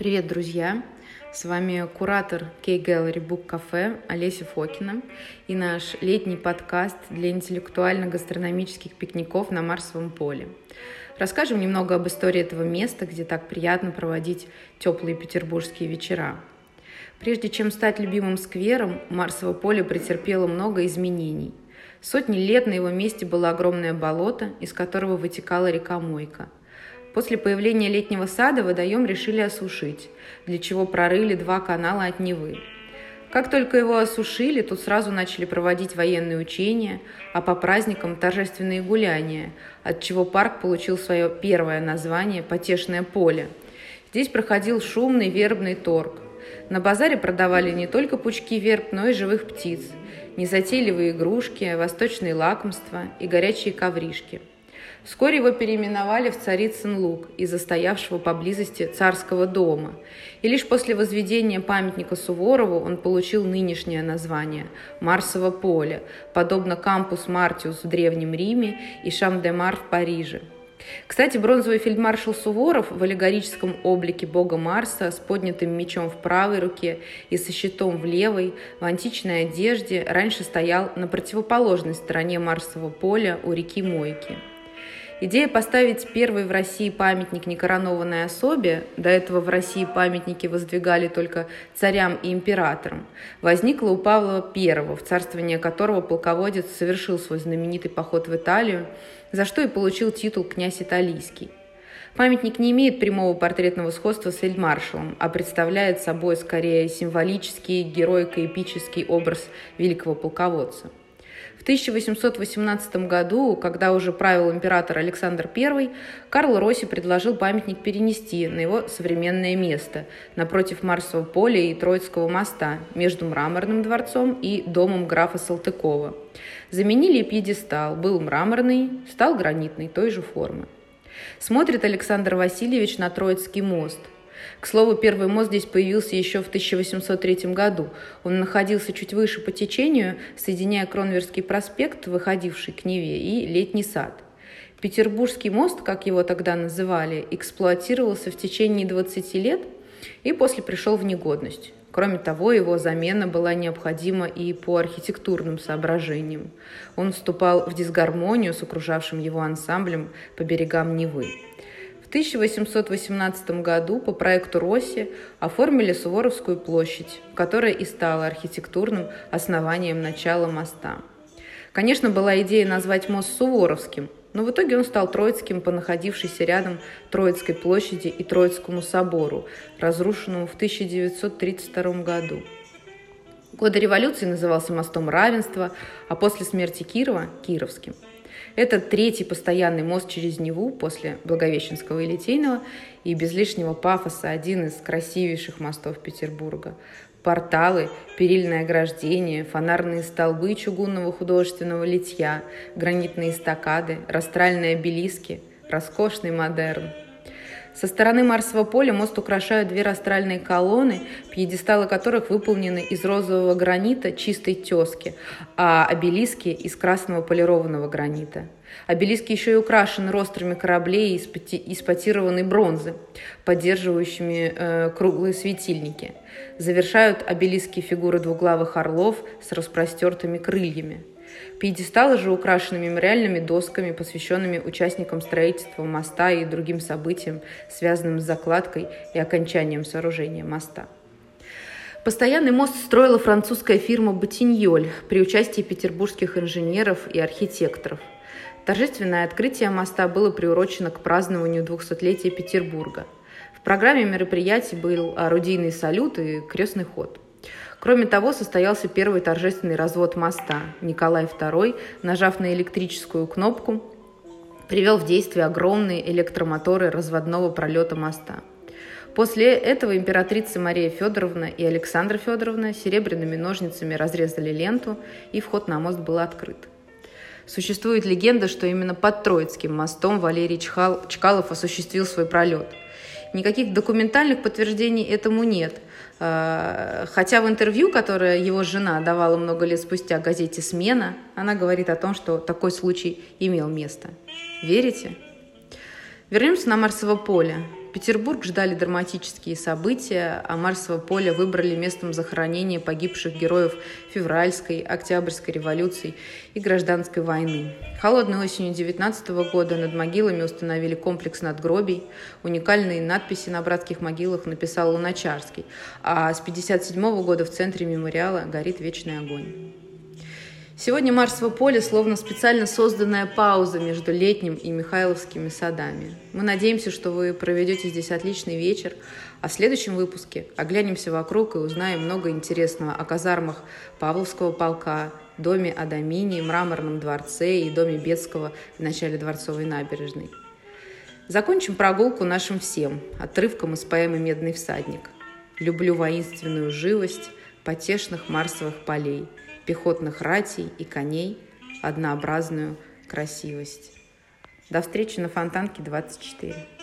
Привет, друзья! С вами куратор K-Gallery Book Cafe Олеся Фокина и наш летний подкаст для интеллектуально-гастрономических пикников на Марсовом поле. Расскажем немного об истории этого места, где так приятно проводить теплые петербургские вечера. Прежде чем стать любимым сквером, Марсово поле претерпело много изменений. Сотни лет на его месте было огромное болото, из которого вытекала река Мойка – После появления летнего сада водоем решили осушить, для чего прорыли два канала от Невы. Как только его осушили, тут сразу начали проводить военные учения, а по праздникам торжественные гуляния, от чего парк получил свое первое название «Потешное поле». Здесь проходил шумный вербный торг. На базаре продавали не только пучки верб, но и живых птиц, незатейливые игрушки, восточные лакомства и горячие ковришки – Вскоре его переименовали в Царицын Луг из-за стоявшего поблизости царского дома. И лишь после возведения памятника Суворову он получил нынешнее название – Марсово поле, подобно кампус Мартиус в Древнем Риме и Шам-де-Мар в Париже. Кстати, бронзовый фельдмаршал Суворов в аллегорическом облике бога Марса с поднятым мечом в правой руке и со щитом в левой, в античной одежде, раньше стоял на противоположной стороне Марсового поля у реки Мойки – Идея поставить первый в России памятник некоронованной особе, до этого в России памятники воздвигали только царям и императорам, возникла у Павла I, в царствование которого полководец совершил свой знаменитый поход в Италию, за что и получил титул «князь италийский». Памятник не имеет прямого портретного сходства с фельдмаршалом, а представляет собой скорее символический, героико-эпический образ великого полководца – в 1818 году, когда уже правил император Александр I, Карл Росси предложил памятник перенести на его современное место, напротив Марсового поля и Троицкого моста, между Мраморным дворцом и домом графа Салтыкова. Заменили пьедестал, был мраморный, стал гранитный той же формы. Смотрит Александр Васильевич на Троицкий мост – к слову, первый мост здесь появился еще в 1803 году. Он находился чуть выше по течению, соединяя Кронверский проспект, выходивший к Неве, и Летний сад. Петербургский мост, как его тогда называли, эксплуатировался в течение 20 лет и после пришел в негодность. Кроме того, его замена была необходима и по архитектурным соображениям. Он вступал в дисгармонию с окружавшим его ансамблем по берегам Невы. 1818 году по проекту Росси оформили Суворовскую площадь, которая и стала архитектурным основанием начала моста. Конечно, была идея назвать мост Суворовским, но в итоге он стал Троицким по находившейся рядом Троицкой площади и Троицкому собору, разрушенному в 1932 году. Годы революции назывался мостом равенства, а после смерти Кирова – Кировским – это третий постоянный мост через Неву после Благовещенского и Литейного и без лишнего пафоса один из красивейших мостов Петербурга. Порталы, перильное ограждение, фонарные столбы чугунного художественного литья, гранитные эстакады, растральные обелиски, роскошный модерн – со стороны Марсового поля мост украшают две растральные колонны, пьедесталы которых выполнены из розового гранита чистой тески, а обелиски из красного полированного гранита. Обелиски еще и украшены рострами кораблей из, потированной бронзы, поддерживающими э, круглые светильники. Завершают обелиски фигуры двуглавых орлов с распростертыми крыльями. Пьедесталы же украшены мемориальными досками, посвященными участникам строительства моста и другим событиям, связанным с закладкой и окончанием сооружения моста. Постоянный мост строила французская фирма «Ботиньоль» при участии петербургских инженеров и архитекторов. Торжественное открытие моста было приурочено к празднованию 200-летия Петербурга. В программе мероприятий был орудийный салют и крестный ход – Кроме того, состоялся первый торжественный развод моста. Николай II, нажав на электрическую кнопку, привел в действие огромные электромоторы разводного пролета моста. После этого императрица Мария Федоровна и Александра Федоровна серебряными ножницами разрезали ленту, и вход на мост был открыт. Существует легенда, что именно под Троицким мостом Валерий Чкалов осуществил свой пролет. Никаких документальных подтверждений этому нет – Э, хотя в интервью, которое его жена давала много лет спустя газете «Смена», она говорит о том, что такой случай имел место. Верите? Вернемся на Марсово поле. Петербург ждали драматические события, а Марсово поле выбрали местом захоронения погибших героев февральской, октябрьской революций и гражданской войны. Холодной осенью 19 года над могилами установили комплекс надгробий. Уникальные надписи на братских могилах написал Луначарский, а с 1957 года в центре мемориала горит вечный огонь. Сегодня Марсово поле словно специально созданная пауза между летним и Михайловскими садами. Мы надеемся, что вы проведете здесь отличный вечер, а в следующем выпуске оглянемся вокруг и узнаем много интересного о казармах Павловского полка, доме Адамини, мраморном дворце и доме Бетского в начале Дворцовой набережной. Закончим прогулку нашим всем, отрывком из поэмы «Медный всадник». «Люблю воинственную живость потешных марсовых полей – пехотных ратей и коней, однообразную красивость. До встречи на Фонтанке 24.